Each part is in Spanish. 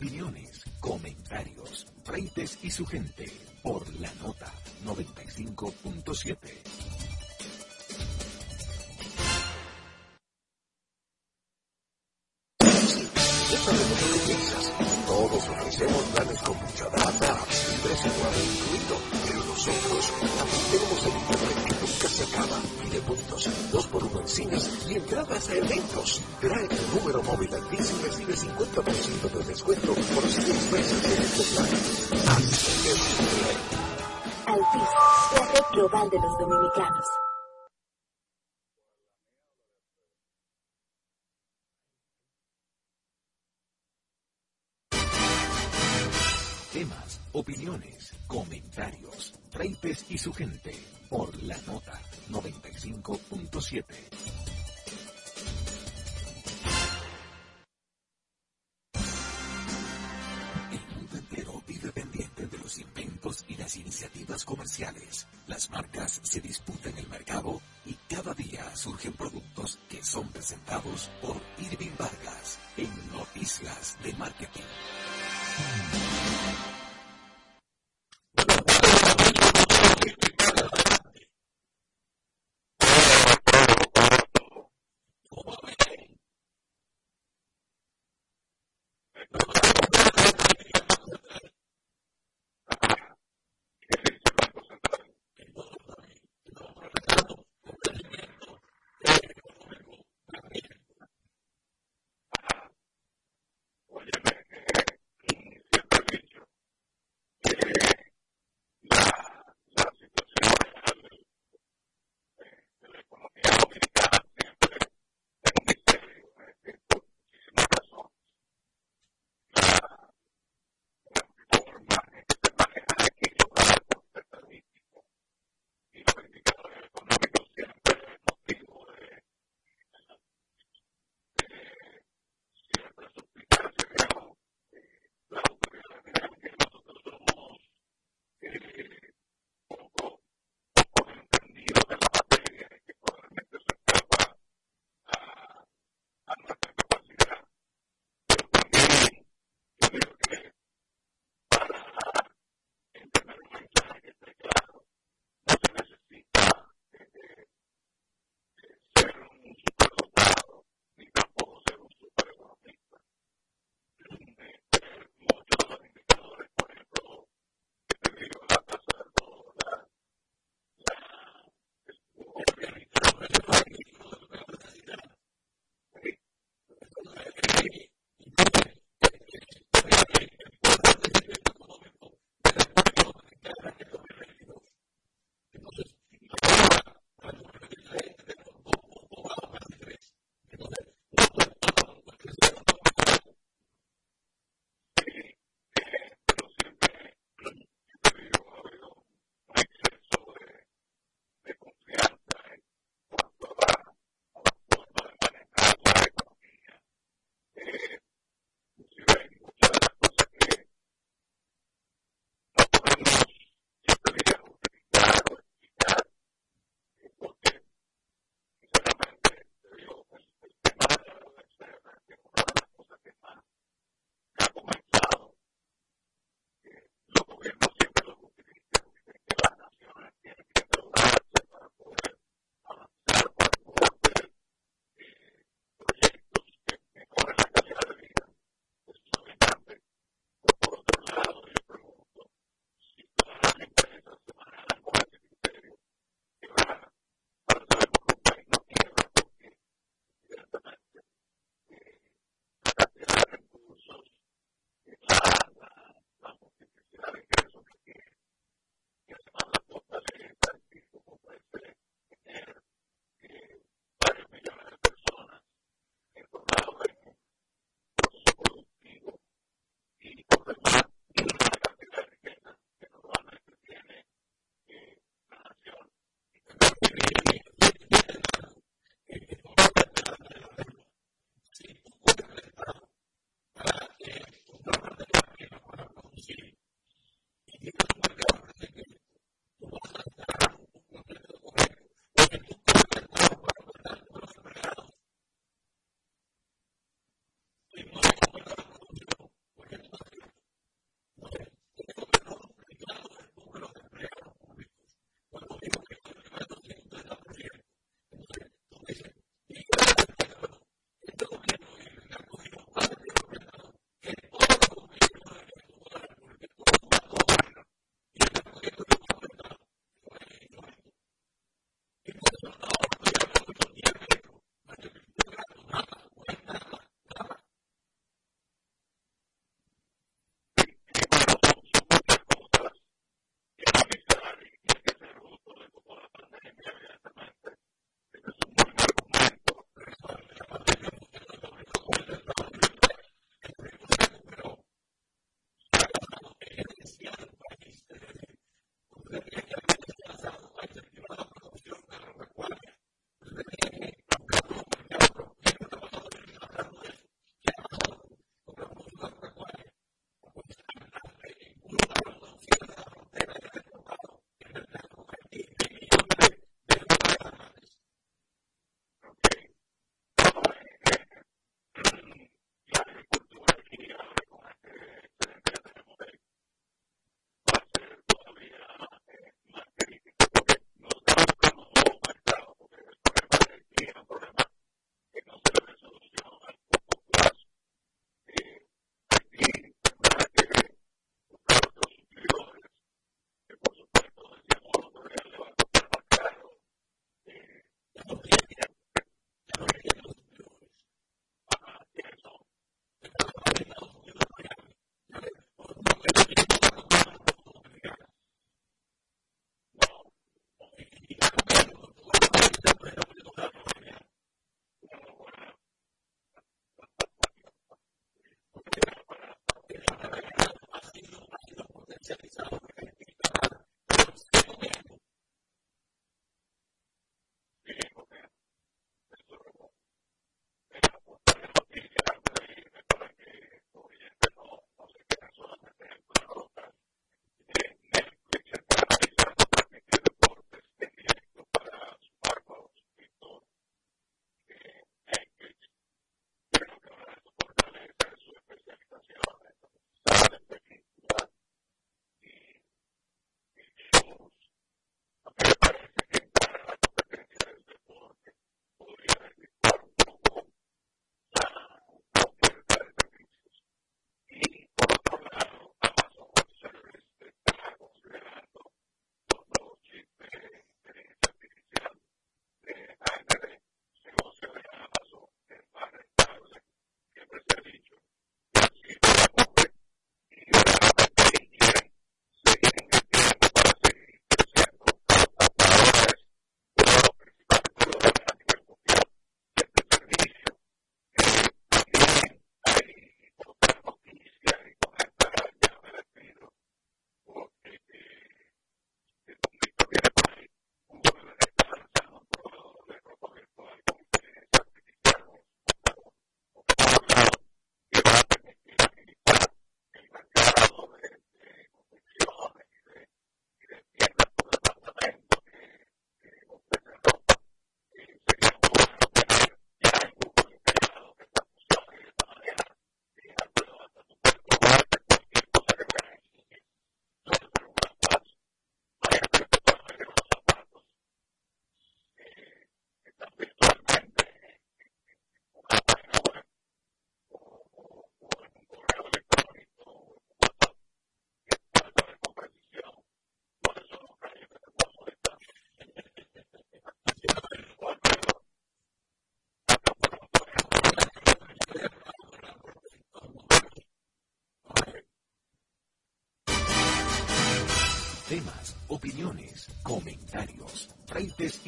opiniones, comentarios, reites y su gente por la nota 95.7. Ya sabemos lo que piensas. Todos ofrecemos planes con mucha data, precio incluido, pero nosotros también tenemos el internet que nunca se acaba. Y de puntos, dos por uno en y entradas a eventos. Trae el número móvil al de 50% de descuento por 6 meses en estos planes. Altis, la red global de los dominicanos. Temas, opiniones, comentarios, Reipes y su gente, por la nota 95.7. iniciativas comerciales. Las marcas se disputan el mercado y cada día surgen productos que son presentados por Irving Vargas en Noticias de Marketing.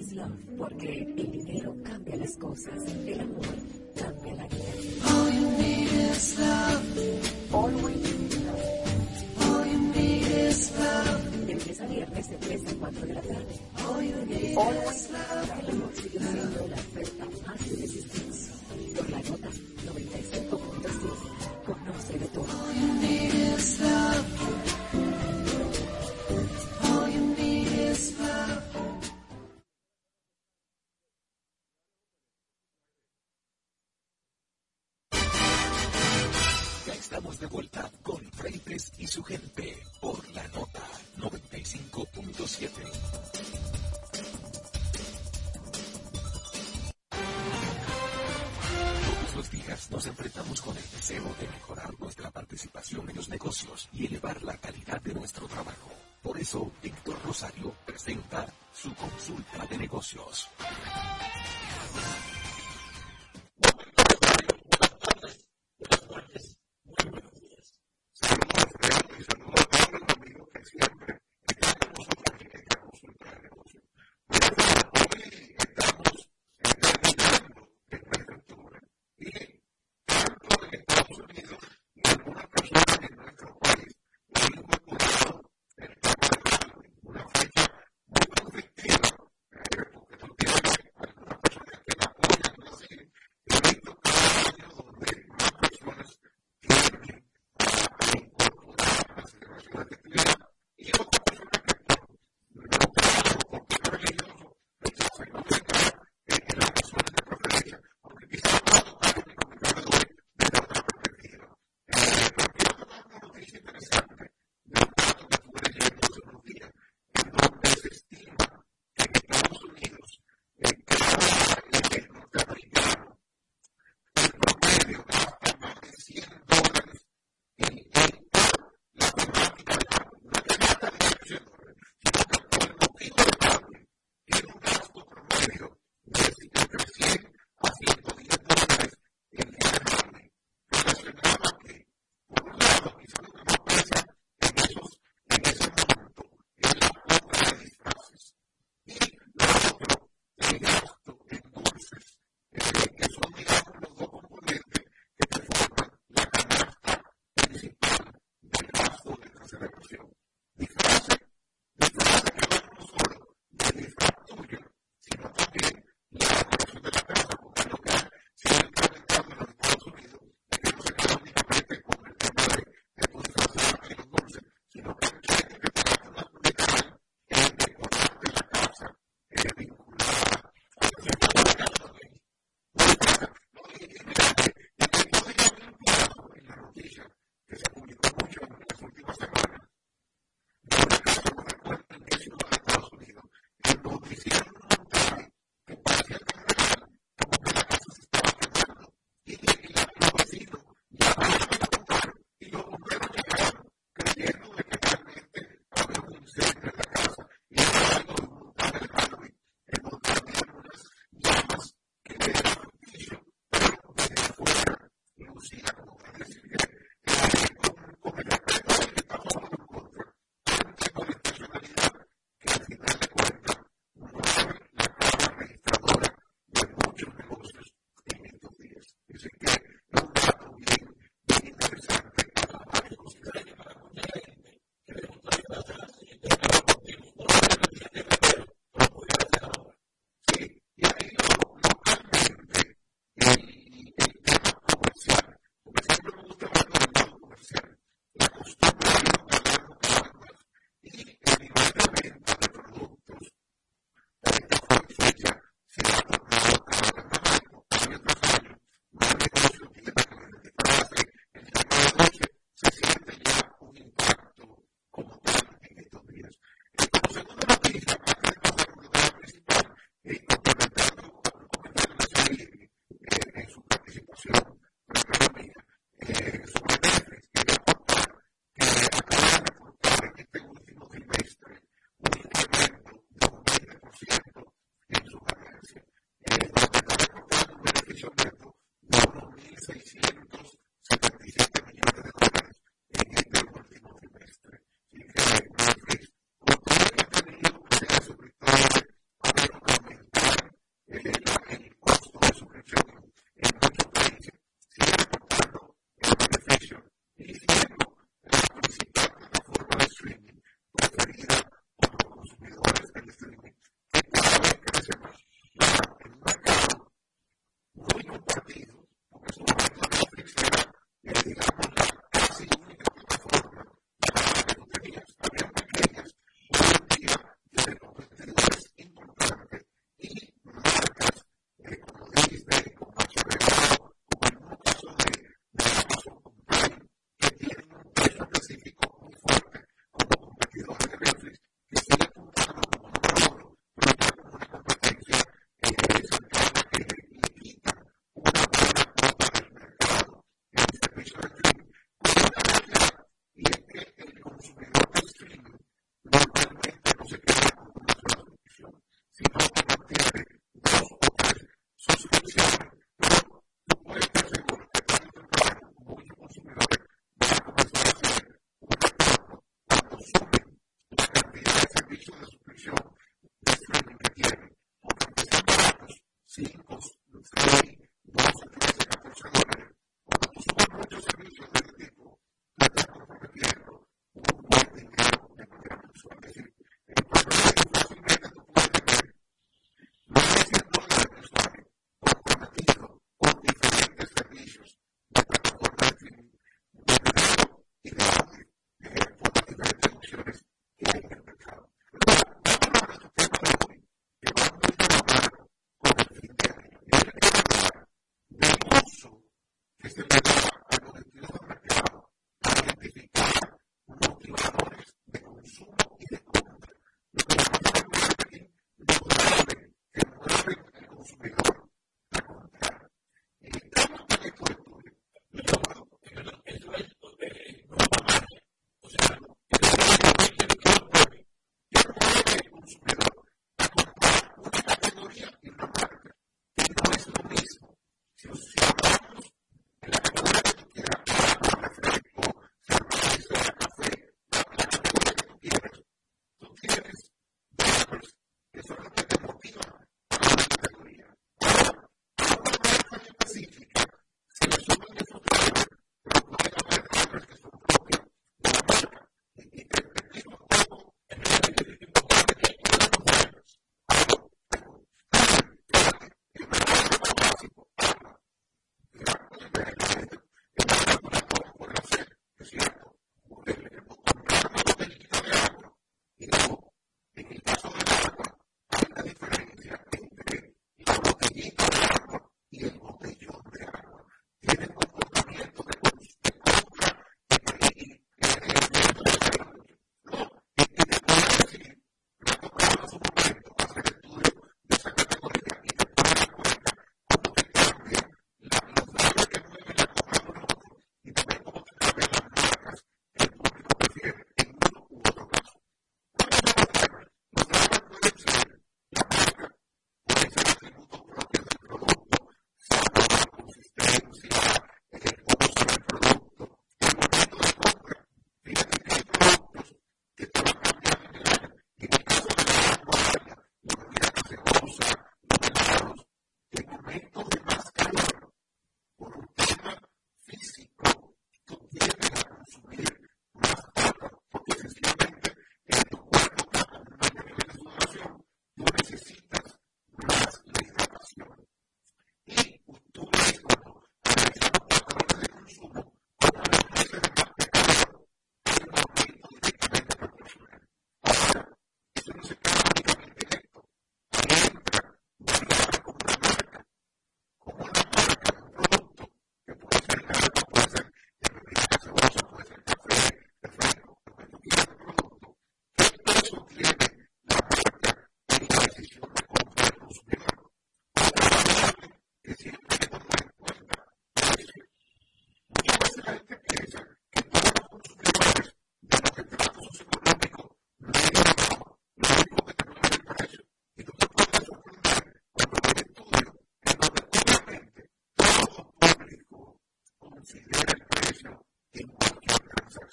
is love, porque el dinero cambia las cosas, el amor cambia la vida. All you need is love. All we need is love. All you need is love. De a viernes de 3 a 4 de la tarde. All you need All is love. El amor sigue siendo la oferta más irresistible. Por la nota 95.7. Conoce de todo. happy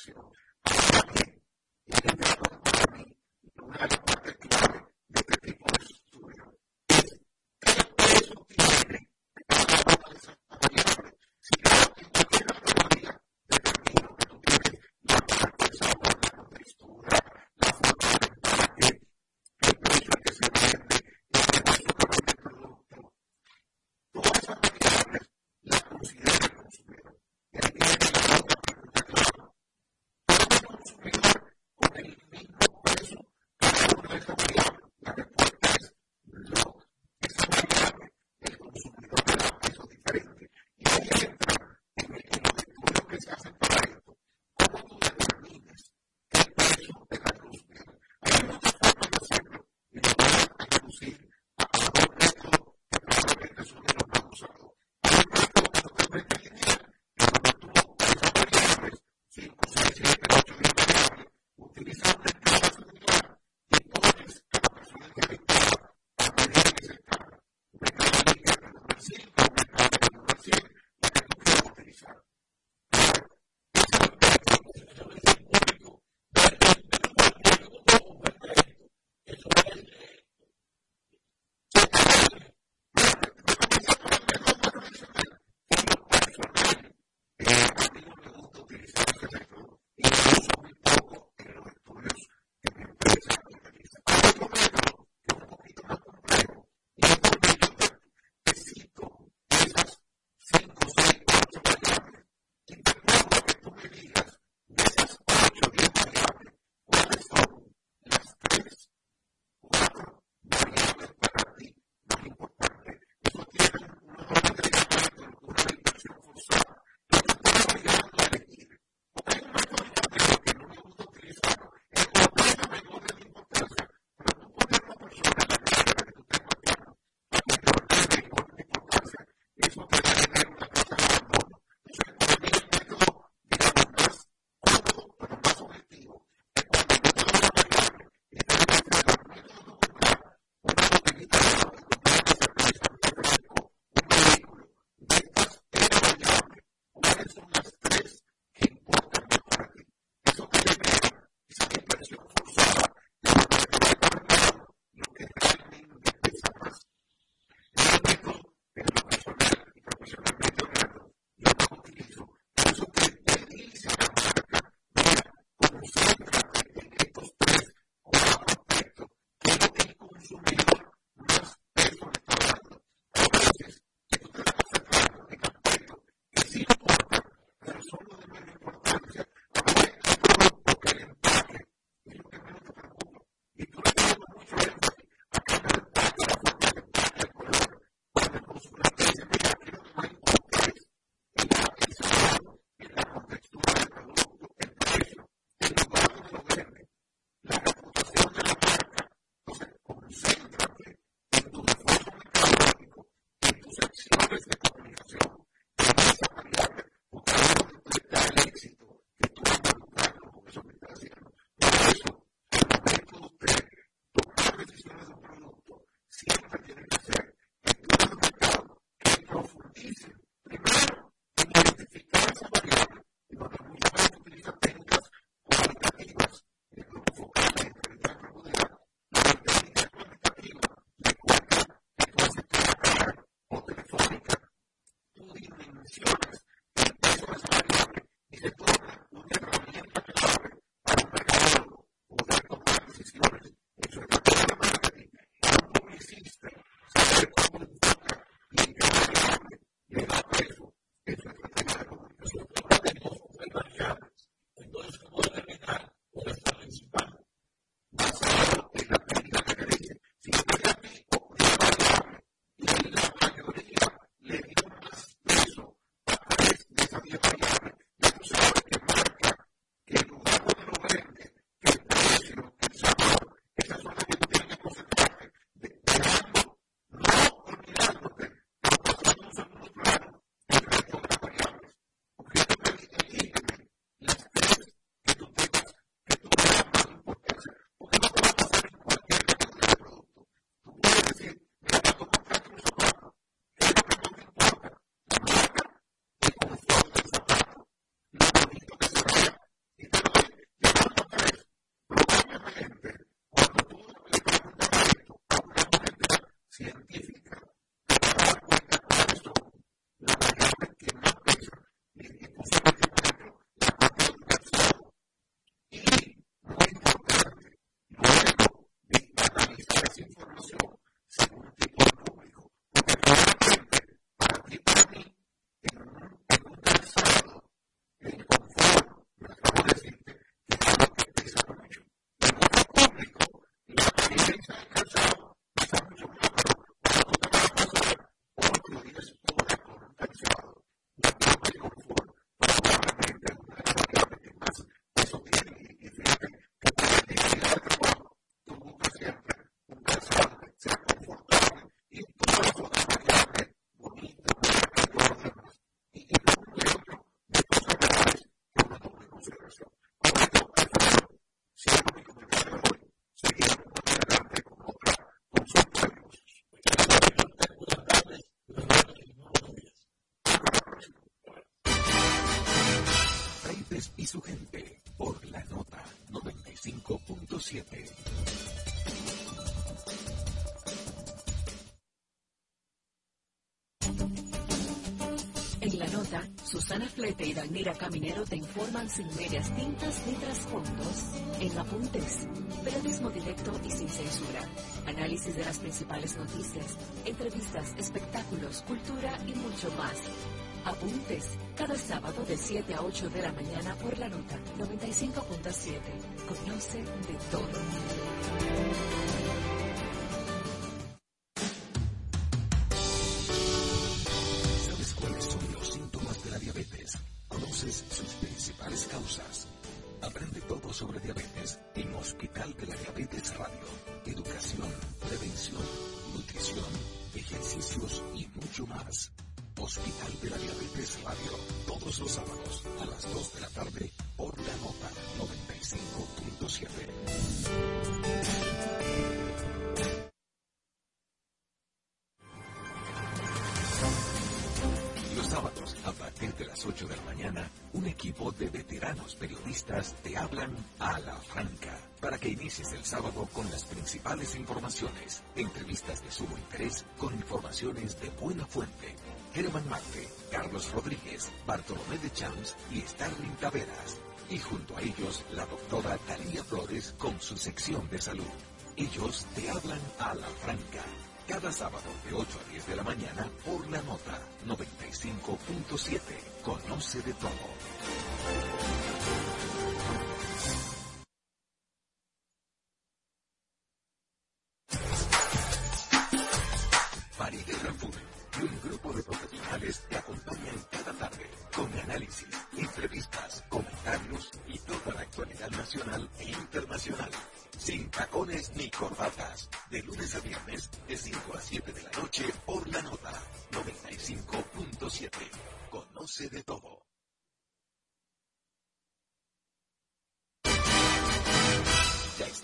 you. know, Susana Flete y Danira Caminero te informan sin medias tintas ni trasfondos en Apuntes. Periodismo directo y sin censura. Análisis de las principales noticias, entrevistas, espectáculos, cultura y mucho más. Apuntes, cada sábado de 7 a 8 de la mañana por la nota 95.7. Conoce de todo.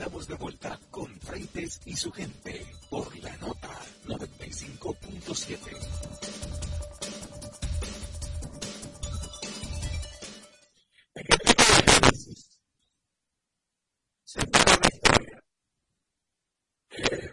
Estamos de vuelta con Freites y su gente por la nota 95.7. se una historia que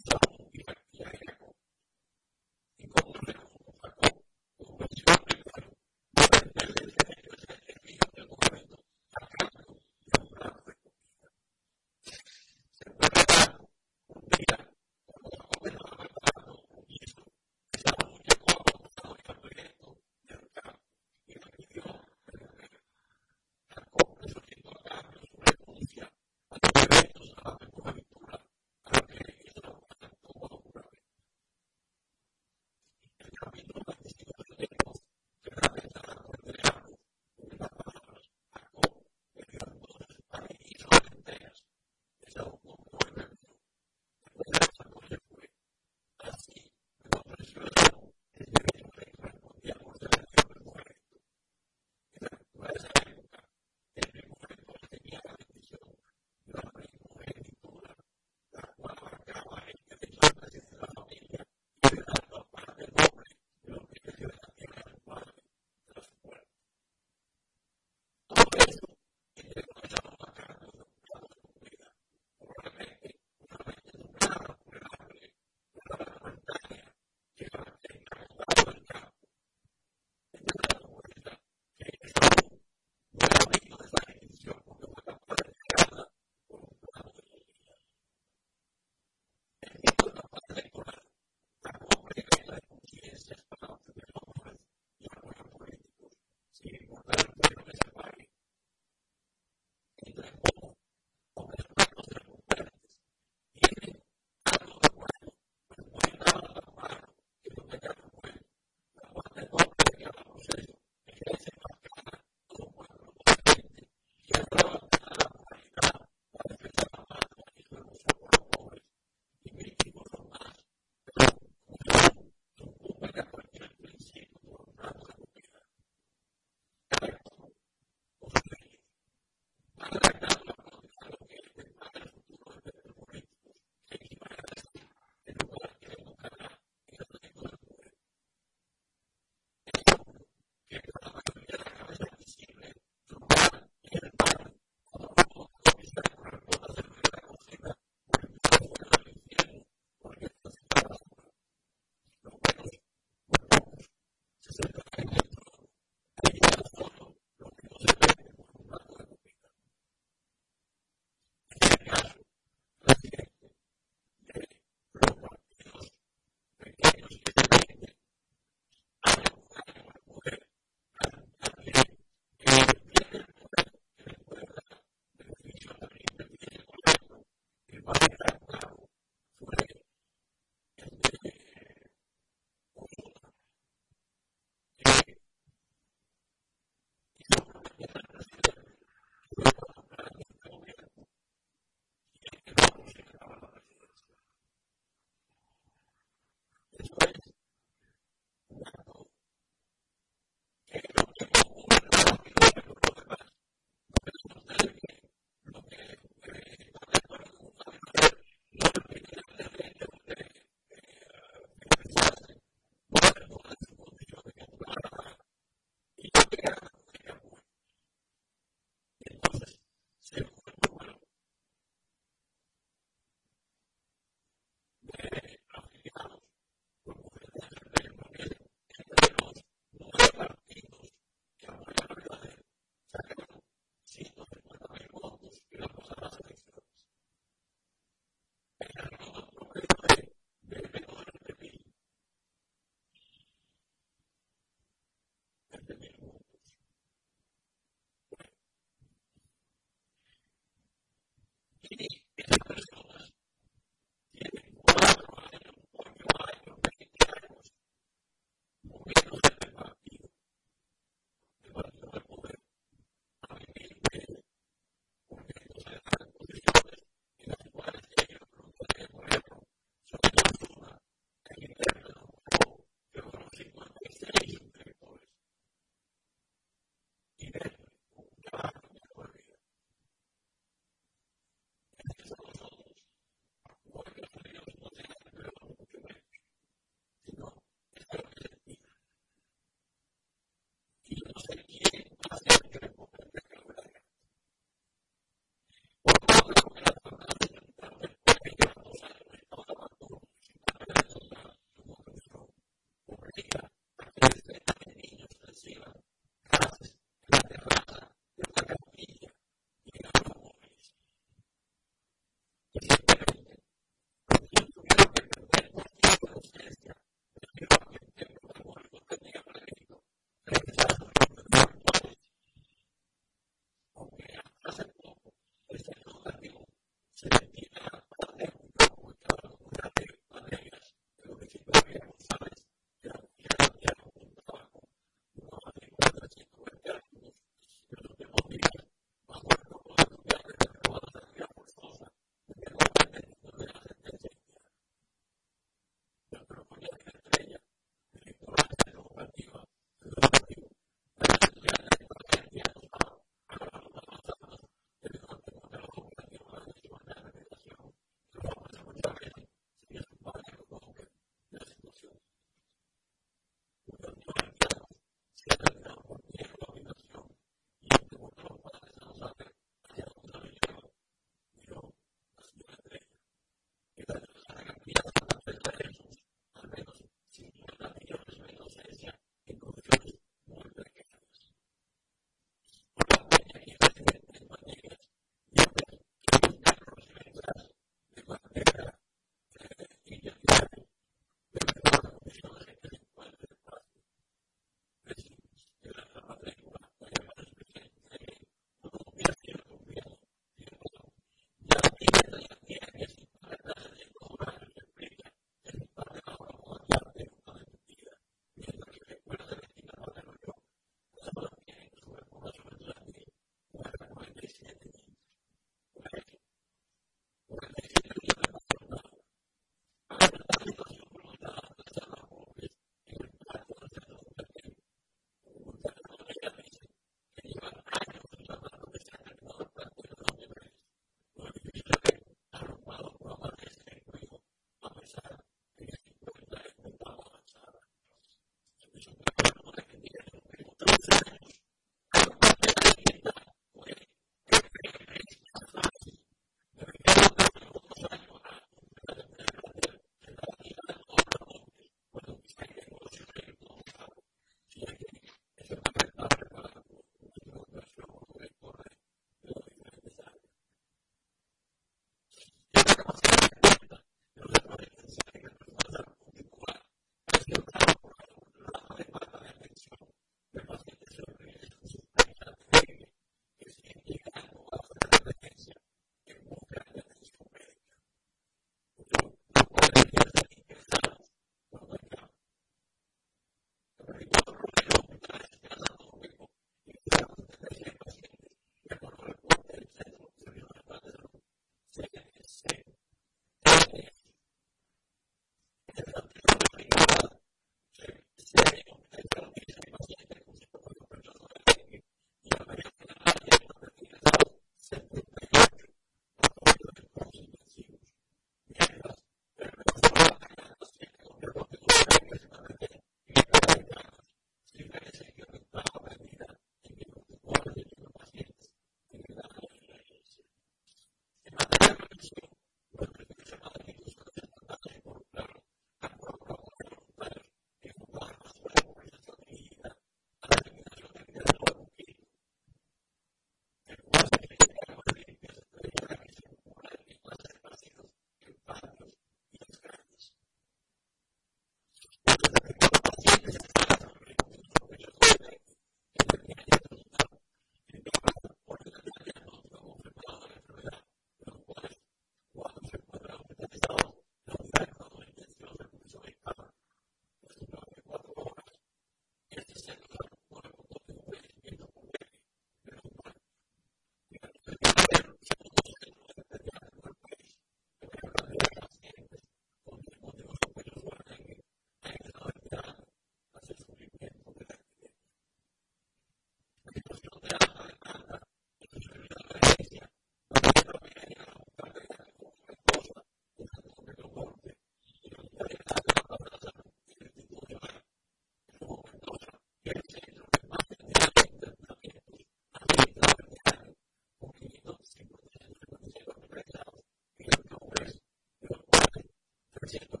Gracias.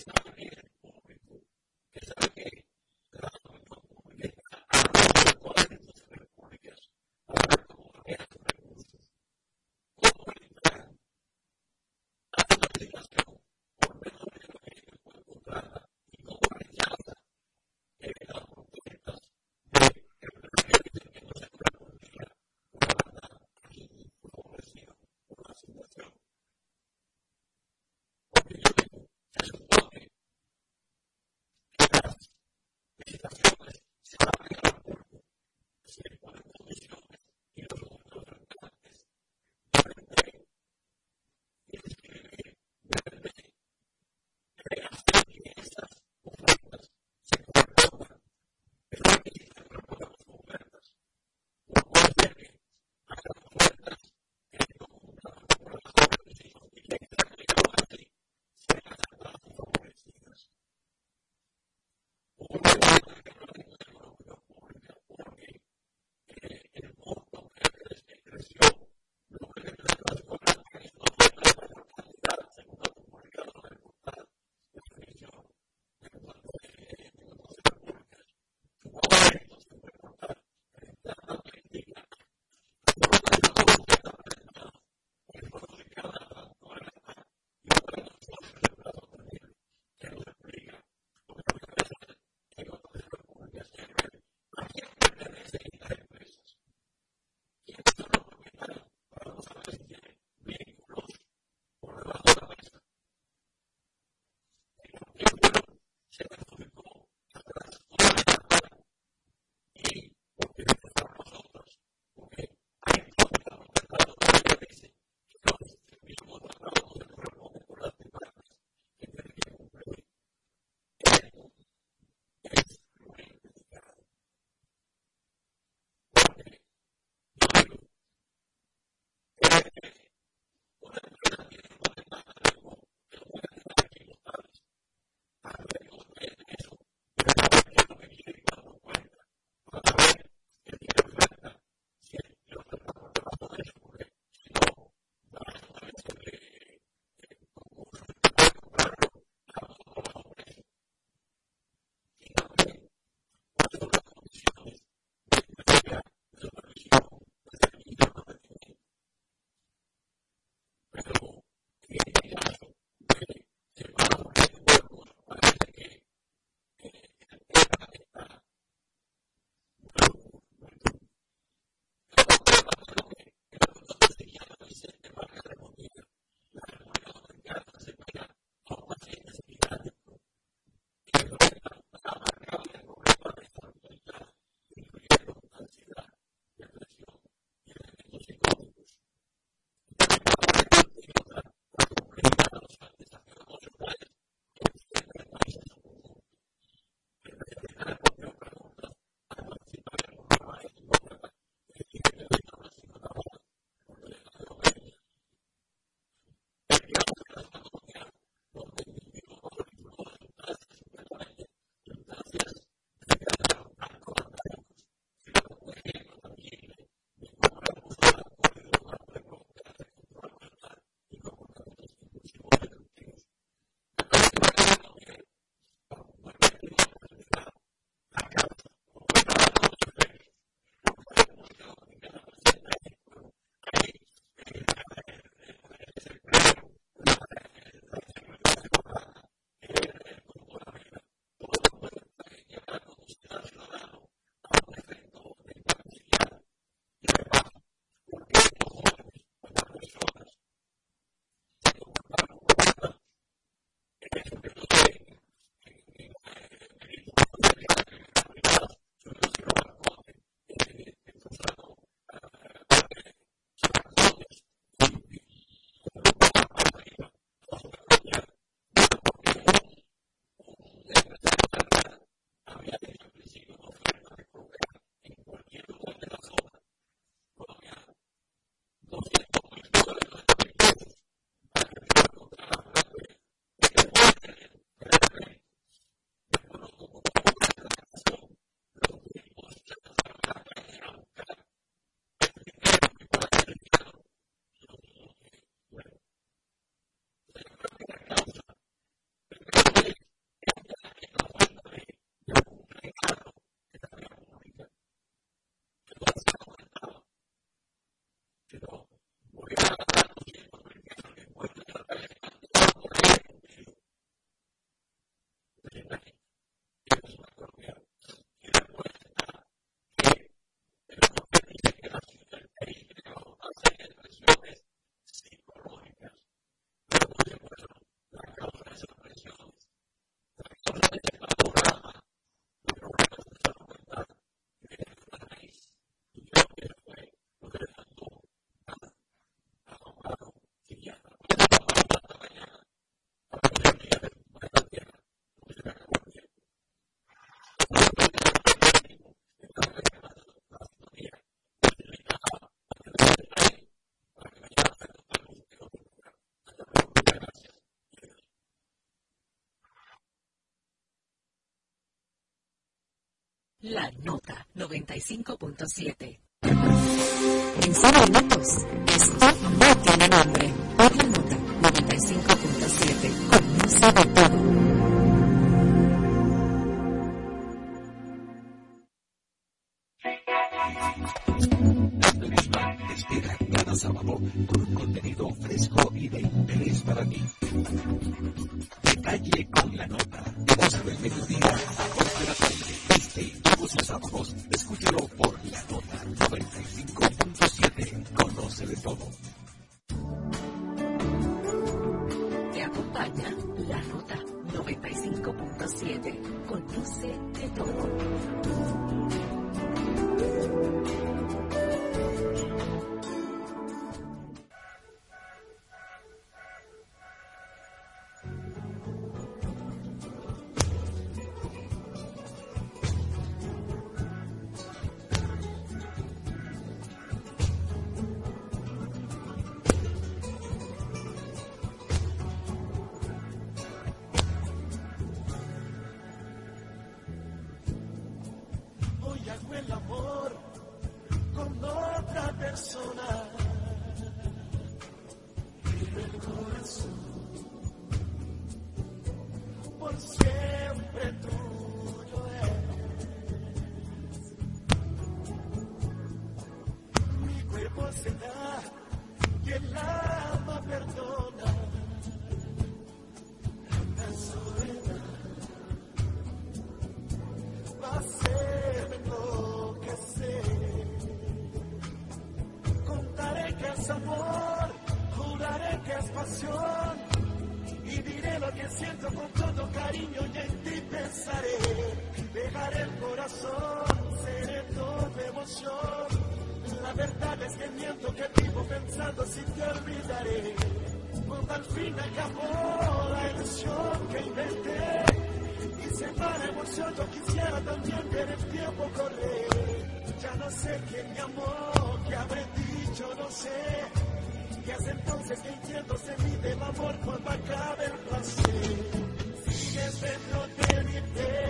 it's not going to be La Nota 95.7. En solo minutos, esto no tiene nombre. Por la Nota 95.7, con un sabor por cierto quisiera también ver el tiempo correr. Ya no sé quién me amó, qué habré dicho, no sé. Y hace entonces que entiendo se mide el amor cuando acabe el placer. Sigues dentro de mi piel.